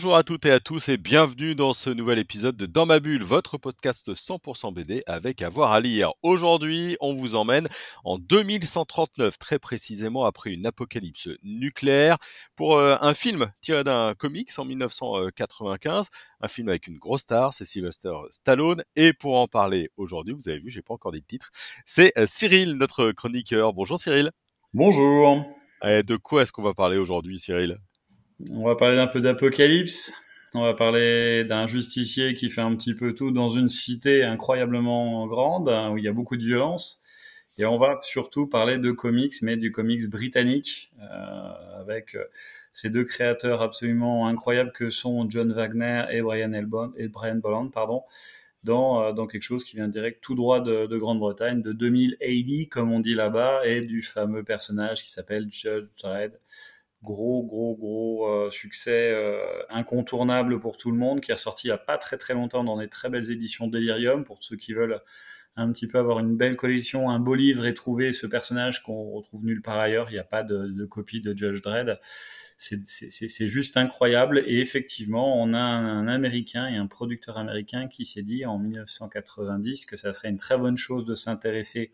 Bonjour à toutes et à tous et bienvenue dans ce nouvel épisode de Dans ma bulle, votre podcast 100% BD avec avoir à lire. Aujourd'hui, on vous emmène en 2139, très précisément après une apocalypse nucléaire, pour euh, un film tiré d'un comics en 1995, un film avec une grosse star, c'est Sylvester Stallone. Et pour en parler aujourd'hui, vous avez vu, j'ai pas encore dit le titre, c'est euh, Cyril, notre chroniqueur. Bonjour Cyril. Bonjour. Et de quoi est-ce qu'on va parler aujourd'hui, Cyril? On va parler d'un peu d'apocalypse. On va parler d'un justicier qui fait un petit peu tout dans une cité incroyablement grande où il y a beaucoup de violence. Et on va surtout parler de comics, mais du comics britannique, euh, avec euh, ces deux créateurs absolument incroyables que sont John Wagner et Brian, Elbon, et Brian Bolland, pardon, dans, euh, dans quelque chose qui vient direct tout droit de, de Grande-Bretagne, de 2000 AD, comme on dit là-bas, et du fameux personnage qui s'appelle Judge Dredd, gros, gros, gros euh, succès euh, incontournable pour tout le monde, qui est sorti il n'y a pas très très longtemps dans des très belles éditions Delirium, pour ceux qui veulent un petit peu avoir une belle collection, un beau livre et trouver ce personnage qu'on retrouve nulle part ailleurs. Il n'y a pas de, de, copie de Judge Dredd. C'est juste incroyable. Et effectivement, on a un, un, Américain et un producteur américain qui s'est dit en 1990 que ça serait une très bonne chose de s'intéresser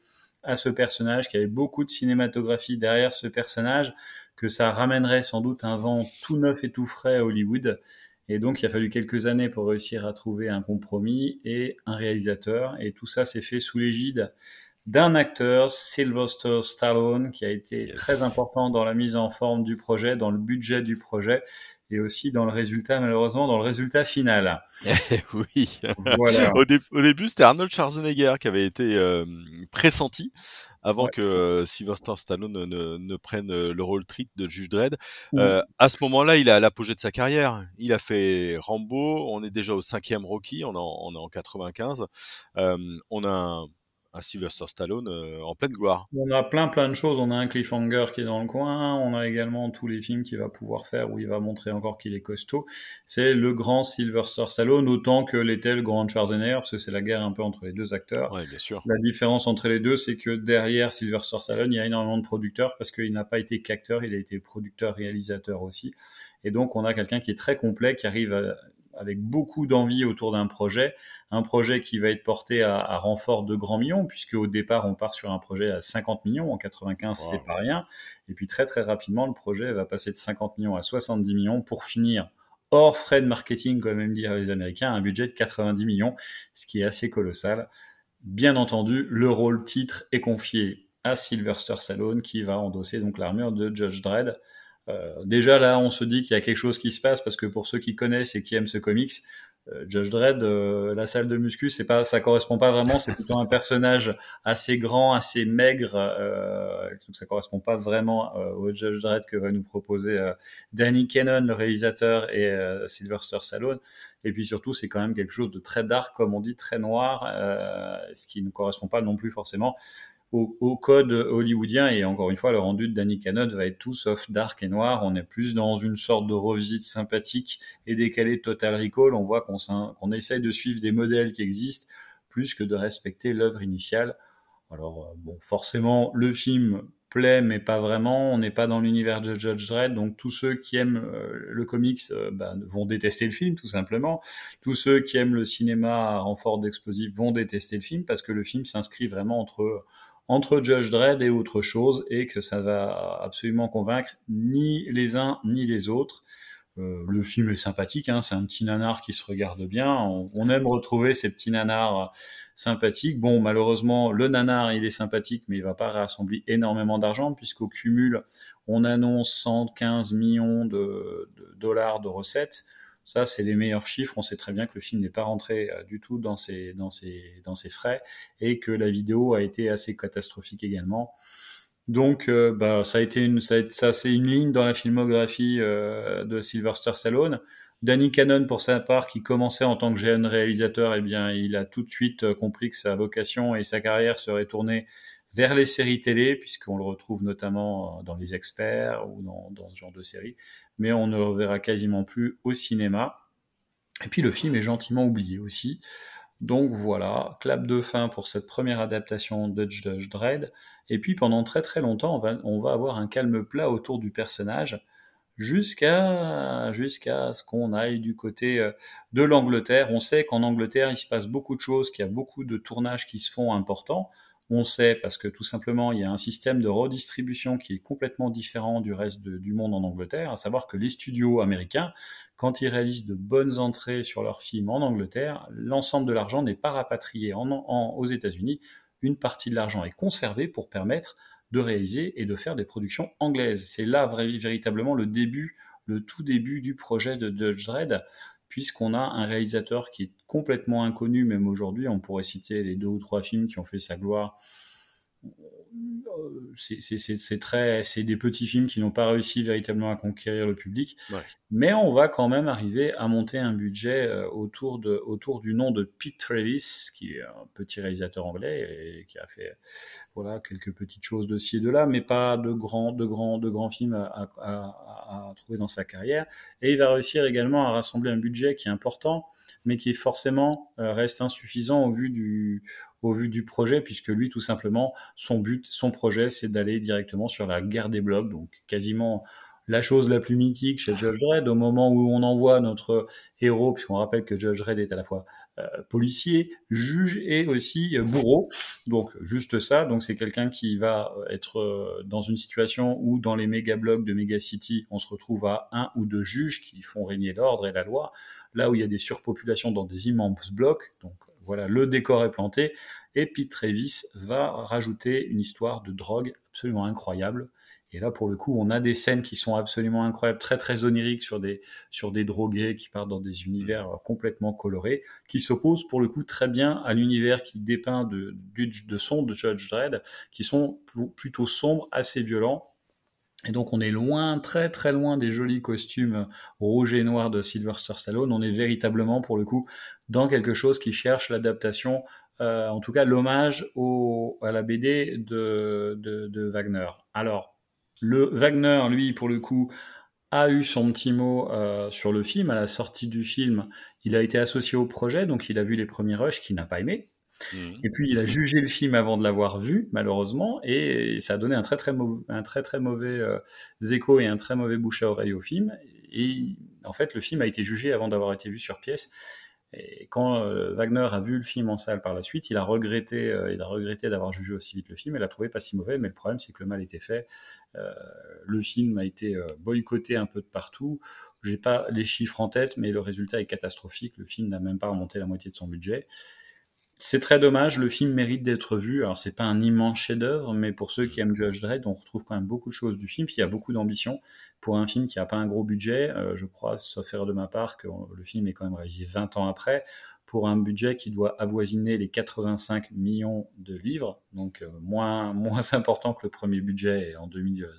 à ce personnage, qu'il y avait beaucoup de cinématographie derrière ce personnage, que ça ramènerait sans doute un vent tout neuf et tout frais à Hollywood. Et donc, il a fallu quelques années pour réussir à trouver un compromis et un réalisateur. Et tout ça s'est fait sous l'égide d'un acteur, Sylvester Stallone, qui a été très important dans la mise en forme du projet, dans le budget du projet et aussi dans le résultat, malheureusement, dans le résultat final. oui. Voilà. au, début, c'était Arnold Schwarzenegger qui avait été euh, pressenti avant que euh, Sylvester Stallone ne, ne, prenne euh, le rôle trick de Juge Dredd. Euh, à ce moment-là, il est à l'apogée de sa carrière. Il a fait Rambo, on est déjà au cinquième Rocky, on est en, on est en 95. Euh, on a un, à Sylvester Stallone euh, en pleine gloire. On a plein plein de choses. On a un cliffhanger qui est dans le coin. On a également tous les films qu'il va pouvoir faire où il va montrer encore qu'il est costaud. C'est le grand Sylvester Stallone autant que l'était le grand Schwarzenegger parce que c'est la guerre un peu entre les deux acteurs. Ouais, bien sûr. La différence entre les deux, c'est que derrière Sylvester Stallone, il y a énormément de producteurs parce qu'il n'a pas été qu'acteur, il a été producteur, réalisateur aussi. Et donc on a quelqu'un qui est très complet, qui arrive à avec beaucoup d'envie autour d'un projet, un projet qui va être porté à, à, renfort de grands millions, puisque au départ on part sur un projet à 50 millions, en 95 wow. c'est pas rien, et puis très très rapidement le projet va passer de 50 millions à 70 millions pour finir hors frais de marketing, comme même dire les Américains, un budget de 90 millions, ce qui est assez colossal. Bien entendu, le rôle titre est confié à Sylvester Stallone qui va endosser donc l'armure de Judge Dredd. Euh, déjà là, on se dit qu'il y a quelque chose qui se passe parce que pour ceux qui connaissent et qui aiment ce comics, euh, Judge Dredd, euh, la salle de muscu, c'est pas, ça correspond pas vraiment. C'est plutôt un personnage assez grand, assez maigre. Euh, donc ça correspond pas vraiment euh, au Judge Dredd que va nous proposer Danny Cannon, le réalisateur, et Sylvester Stallone. Et puis surtout, c'est quand même quelque chose de très dark, comme on dit, très noir, ce qui ne correspond pas non plus forcément code hollywoodien. Et encore une fois le rendu de Danny Cannon va être tout sauf dark et noir. On est plus dans une sorte de revisite sympathique et décalé de Total Recall. On voit qu'on qu essaye de suivre des modèles qui existent plus que de respecter l'œuvre initiale. Alors bon forcément le film plaît mais pas vraiment. On n'est pas dans l'univers de Judge Dredd. Donc tous ceux qui aiment euh, le comics euh, bah, vont détester le film tout simplement. Tous ceux qui aiment le cinéma à renfort d'explosifs vont détester le film parce que le film s'inscrit vraiment entre entre Judge Dredd et autre chose et que ça va absolument convaincre ni les uns ni les autres. Euh, le film est sympathique, hein, c'est un petit nanar qui se regarde bien. On, aime retrouver ces petits nanars sympathiques. Bon, malheureusement, le nanar, il est sympathique, mais il va pas rassembler énormément d'argent puisqu'au cumul, on annonce 115 millions de dollars de recettes. Ça, c'est les meilleurs chiffres. On sait très bien que le film n'est pas rentré euh, du tout dans ses, frais et que la vidéo a été assez catastrophique également. Donc, euh, bah, ça a été une, ça, ça c'est une ligne dans la filmographie euh, de Sylvester Stallone. Danny Cannon, pour sa part, qui commençait en tant que jeune réalisateur, eh bien, il a tout de suite compris que sa vocation et sa carrière seraient tournées vers les séries télé, puisqu'on le retrouve notamment dans Les Experts ou dans, ce genre de séries, mais on ne le reverra quasiment plus au cinéma. Et puis le film est gentiment oublié aussi. Donc voilà, clap de fin pour cette première adaptation de Judge Dredd. Et puis pendant très très longtemps, on va, on va avoir un calme plat autour du personnage jusqu'à jusqu'à ce qu'on aille du côté euh, de l'Angleterre. On sait qu'en Angleterre, il se passe beaucoup de choses, qu'il y a beaucoup de tournages qui se font importants. On sait parce que tout simplement, il y a un système de redistribution qui est complètement différent du reste du monde en Angleterre, à savoir que les studios américains, quand ils réalisent de bonnes entrées sur leurs films en Angleterre, l'ensemble de l'argent n'est pas rapatrié aux États-Unis. Une partie de l'argent est conservée pour permettre de réaliser et de faire des productions anglaises. C'est là véritablement le début, le tout début du projet de Judge Dredd puisqu'on a un réalisateur qui est complètement inconnu, même aujourd'hui. On pourrait citer les deux ou trois films qui ont fait sa gloire. Euh, c'est très, c'est des petits films qui n'ont pas réussi véritablement à conquérir le public, mais on va quand même arriver à monter un budget euh, autour de, autour du nom de Pete Travis, qui est un petit réalisateur anglais et qui a fait, voilà, quelques petites choses de ci et de là, mais pas de grands, de grands, de grands films à, à, à trouver dans sa carrière. Et il va réussir également à rassembler un budget qui est important, mais qui forcément euh, reste insuffisant au vu du, au vu du projet, puisque lui, tout simplement, son but, son projet, c'est d'aller directement sur la guerre des blocs, donc quasiment la chose la plus mythique chez Judge Dredd, au moment où on envoie notre héros, puisqu'on rappelle que Judge Dredd est à la fois euh, policier, juge et aussi euh, bourreau. Donc juste ça, donc c'est quelqu'un qui va être dans une situation où dans les méga blocs de méga city, on se retrouve à un ou deux juges qui font régner l'ordre et la loi, là où il y a des surpopulations dans des immenses blocs. Donc voilà, le décor est planté. Et Pete Travis va rajouter une histoire de drogue absolument incroyable. Et là, pour le coup, on a des scènes qui sont absolument incroyables, très très oniriques sur des drogués qui partent dans des univers complètement colorés, qui s'opposent pour le coup très bien à l'univers qui dépeint de, de, de son de Judge Dredd, qui sont plutôt sombres, assez violents, et donc on est loin, très très loin des jolis costumes rouge et noir de Sylvester Stallone. On est véritablement pour le coup dans quelque chose qui cherche l'adaptation, euh, en tout cas l'hommage à la BD de, de, Wagner. Alors le Wagner, lui, pour le coup, a eu son petit mot euh, sur le film. À la sortie du film, il a été associé au projet, donc il a vu les premiers rushs qu'il n'a pas aimé. Mhm. Et puis il a jugé le film avant de l'avoir vu, malheureusement, et ça a donné un très très mauvais, euh, écho et un très mauvais bouche à oreille au film. Et en fait, le film a été jugé avant d'avoir été vu sur pièce. Et quand euh, Wagner a vu le film en salle par la suite, il a regretté, euh, il a regretté d'avoir jugé aussi vite le film. Il l'a trouvé pas si mauvais, mais le problème c'est que le mal était fait. le film a été boycotté un peu de partout. J'ai pas les chiffres en tête, mais le résultat est catastrophique. Le film n'a même pas remonté la moitié de son budget c'est très dommage, le film mérite d'être vu. Alors c'est pas un immense chef-d'œuvre, mais pour ceux qui aiment Judge Dredd, on retrouve quand même beaucoup de choses du film. Puis il y a beaucoup d'ambition pour un film qui a pas un gros budget. Euh, je crois, sauf faire de ma part, que le film est quand même réalisé 20 ans après pour un budget qui doit avoisiner les 85 millions de livres, donc euh, moins moins important que le premier budget. Et en, 2000, euh,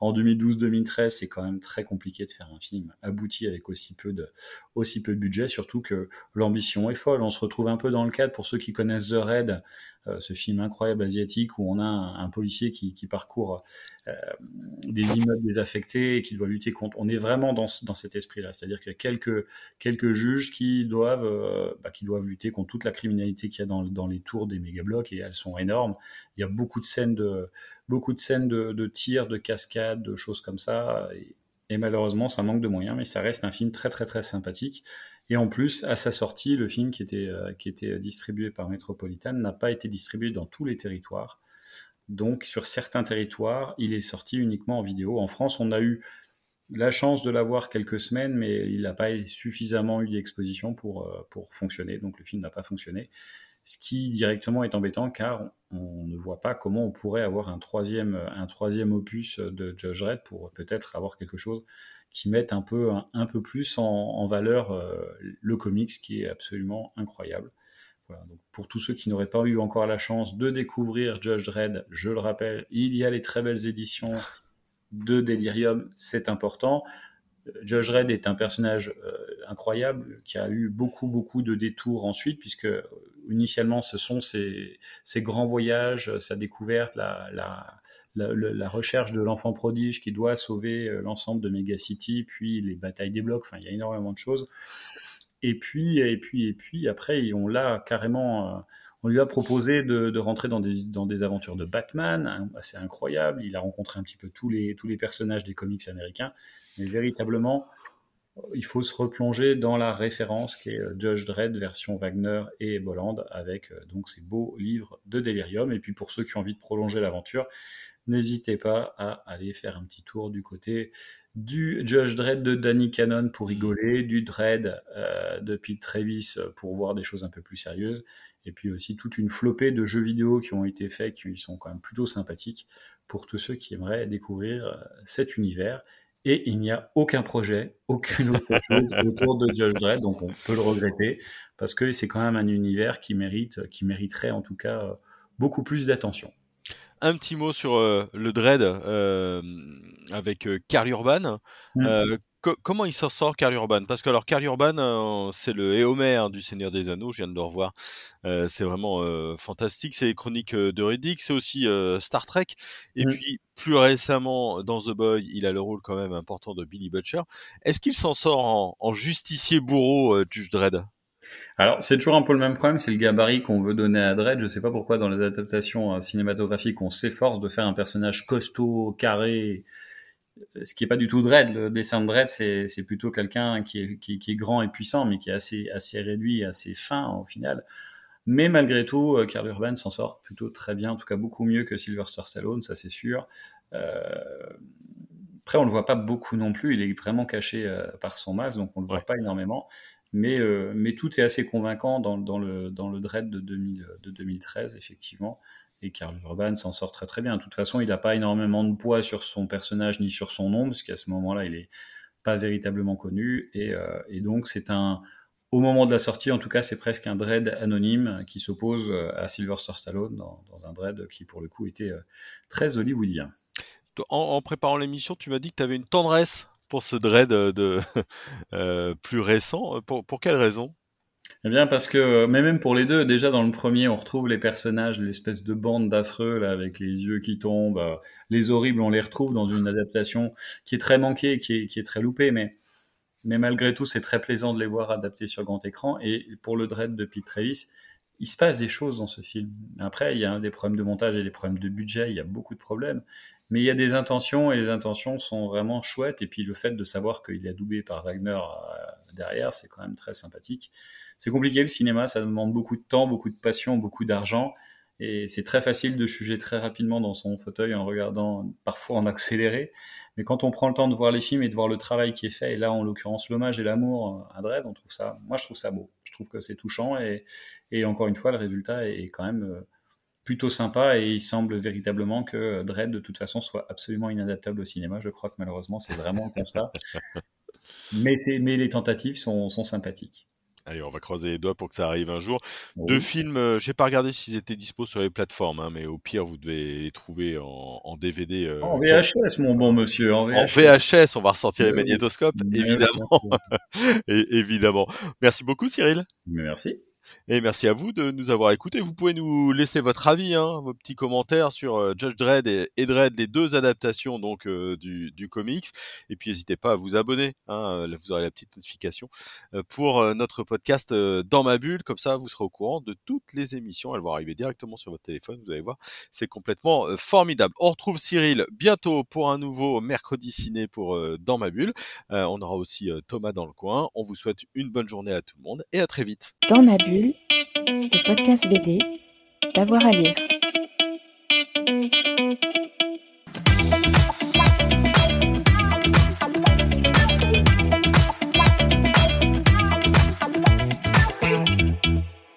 2012-2013, c'est quand même très compliqué de faire un film abouti avec aussi peu de aussi peu de budget, surtout que l'ambition est folle. On se retrouve un peu dans le cadre pour ceux qui connaissent The Raid, ce film incroyable asiatique où on a un, policier qui, parcourt euh, des immeubles désaffectés et qui doit lutter contre. On est vraiment dans, cet esprit-là, c'est-à-dire qu'il y a quelques juges qui doivent euh, bah, qui doivent lutter contre toute la criminalité qu'il y a dans, les tours des méga blocs et elles sont énormes. Il y a beaucoup de scènes de beaucoup de scènes de, de tirs, de cascades, de choses comme ça. Et, et malheureusement, ça manque de moyens, mais ça reste un film très très très sympathique. Et en plus, à sa sortie, le film qui était, euh, qui était distribué par Metropolitan n'a pas été distribué dans tous les territoires. Donc, sur certains territoires, il est sorti uniquement en vidéo. En France, on a eu la chance de l'avoir quelques semaines, mais il n'a pas suffisamment eu d'exposition pour, euh, pour fonctionner. Donc, le film n'a pas fonctionné. Ce qui directement est embêtant car on ne voit pas comment on pourrait avoir un troisième, opus de Judge Red pour peut-être avoir quelque chose qui mettent un peu, plus en, valeur euh, le comics qui est absolument incroyable. Pour tous ceux qui n'auraient pas eu encore la chance de découvrir Judge Dredd, je le rappelle, il y a les très belles éditions de Delirium, c'est important. Judge Dredd est un personnage euh, incroyable qui a eu beaucoup beaucoup de détours ensuite puisque initialement ce sont ces grands voyages, sa découverte, la, la, la, recherche de l'enfant prodige qui doit sauver l'ensemble de Megacity, puis les batailles des blocs, enfin il y a énormément de choses. Et puis, et puis, et puis, après, on l'a carrément, on lui a proposé de, rentrer dans des, dans des aventures de Batman, hein, assez incroyable. Il a rencontré un petit peu tous les, tous les personnages des comics américains. Mais véritablement, il faut se replonger dans la référence qui est euh, Judge Dredd version Wagner et Bolland avec euh, donc ces beaux livres de Delirium. Et puis pour ceux qui ont envie de prolonger l'aventure, n'hésitez pas à aller faire un petit tour du côté du Judge Dredd de Danny Cannon pour rigoler, du Dredd euh, de Pete Travis pour voir des choses un peu plus sérieuses, et puis aussi toute une flopée de jeux vidéo qui ont été faits, qui sont quand même plutôt sympathiques pour tous ceux qui aimeraient découvrir cet univers et il n'y a aucun projet, aucune autre chose autour de Judge Dredd, donc on peut le regretter parce que c'est quand même un univers qui mérite, qui mériterait en tout cas euh, beaucoup plus d'attention. Un petit mot sur euh, le Dread euh, avec Carl Urban. Comment il s'en sort, Karl Urban? Parce que alors Karl Urban, euh, c'est le Éomer du Seigneur des Anneaux, je viens de le revoir. Euh, c'est vraiment euh, fantastique. C'est les chroniques de Riddick, c'est aussi Star Trek. Et mmh. puis plus récemment, dans The Boy, il a le rôle quand même important de Billy Butcher. Est-ce qu'il s'en sort en, justicier bourreau, Judge Dredd alors, c'est toujours un peu le même problème, c'est le gabarit qu'on veut donner à Dredd. Je sais pas pourquoi dans les adaptations cinématographiques, on s'efforce de faire un personnage costaud, carré, ce qui est pas du tout Dredd. Le dessin de Dredd, c'est plutôt quelqu'un qui est, qui, est grand et puissant, mais qui est assez, assez réduit, assez fin au final. Mais malgré tout, euh, Karl Urban s'en sort plutôt très bien, en tout cas beaucoup mieux que Sylvester Stallone, ça c'est sûr. Euh, après, on le voit pas beaucoup non plus, il est vraiment caché euh, par son masque, donc on le voit pas énormément. Mais, mais tout est assez convaincant dans, dans, le, dans le Dread de, 2000, de 2013, effectivement et Karl Urban s'en sort très très bien. De toute façon, il n'a pas énormément de poids sur son personnage ni sur son nom, parce qu'à ce moment-là, il est pas véritablement connu. Et, euh, et donc, c'est un, au moment de la sortie, en tout cas, c'est presque un dread anonyme qui s'oppose euh, à Sylvester Stallone dans, dans, un dread qui, pour le coup, était euh, très hollywoodien. En, préparant l'émission, tu m'as dit que tu avais une tendresse pour ce dread de, plus récent. Pour, pour quelle raison? Eh bien, parce que, mais même pour les deux, déjà dans le premier, on retrouve les personnages, l'espèce de bande d'affreux, là, avec les yeux qui tombent, euh, les horribles, on les retrouve dans une adaptation qui est très manquée, qui est, très loupée, mais, mais malgré tout, c'est très plaisant de les voir adaptés sur grand écran. Et pour le Dread de Pete Travis, il se passe des choses dans ce film. Après, il y a des problèmes de montage et des problèmes de budget, il y a beaucoup de problèmes. Mais il y a des intentions et les intentions sont vraiment chouettes. Et puis le fait de savoir qu'il est doublé par Wagner euh, derrière, c'est quand même très sympathique c'est compliqué le cinéma, ça demande beaucoup de temps, beaucoup de passion, beaucoup d'argent. Et c'est très facile de juger très rapidement dans son fauteuil en regardant parfois en accéléré. Mais quand on prend le temps de voir les films et de voir le travail qui est fait, et là en l'occurrence l'hommage et l'amour à Dredd, on trouve ça, moi je trouve ça beau. Je trouve que c'est touchant et, et encore une fois le résultat est quand même euh, plutôt sympa et il semble véritablement que Dredd de toute façon soit absolument inadaptable au cinéma. Je crois que malheureusement c'est vraiment le constat. Mais, mais les tentatives sont, sont sympathiques. Allez, on va croiser les doigts pour que ça arrive un jour. Deux films, euh, j'ai pas regardé s'ils étaient dispo sur les plateformes, hein, mais au pire, vous devez les trouver en, DVD. Euh, en VHS, mon bon monsieur. En VHS, on va ressortir les magnétoscopes, évidemment. Et, évidemment. Merci beaucoup, Cyril. Merci. Et merci à vous de nous avoir écoutés. Vous pouvez nous laisser votre avis, hein, vos petits commentaires sur euh, Judge Dredd et, Dredd, les deux adaptations donc euh, du, du, comics. Et puis n'hésitez pas à vous abonner. Hein, euh, vous aurez la petite notification pour notre podcast dans ma bulle. Comme ça, vous serez au courant de toutes les émissions. Elles vont arriver directement sur votre téléphone. Vous allez voir, c'est complètement formidable. On retrouve Cyril bientôt pour un nouveau mercredi ciné pour dans ma bulle. on aura aussi Thomas dans le coin. On vous souhaite une bonne journée à tout le monde et à très vite. Dans ma le podcast BD, d'avoir à lire.